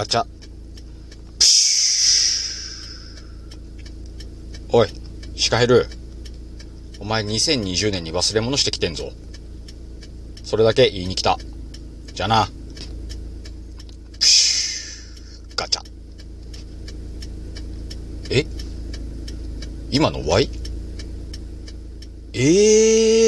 ガチャ。プシュおい、シカヘル。お前2020年に忘れ物してきてんぞ。それだけ言いに来た。じゃあな。プシュガチャ。え？今の Y? ええー？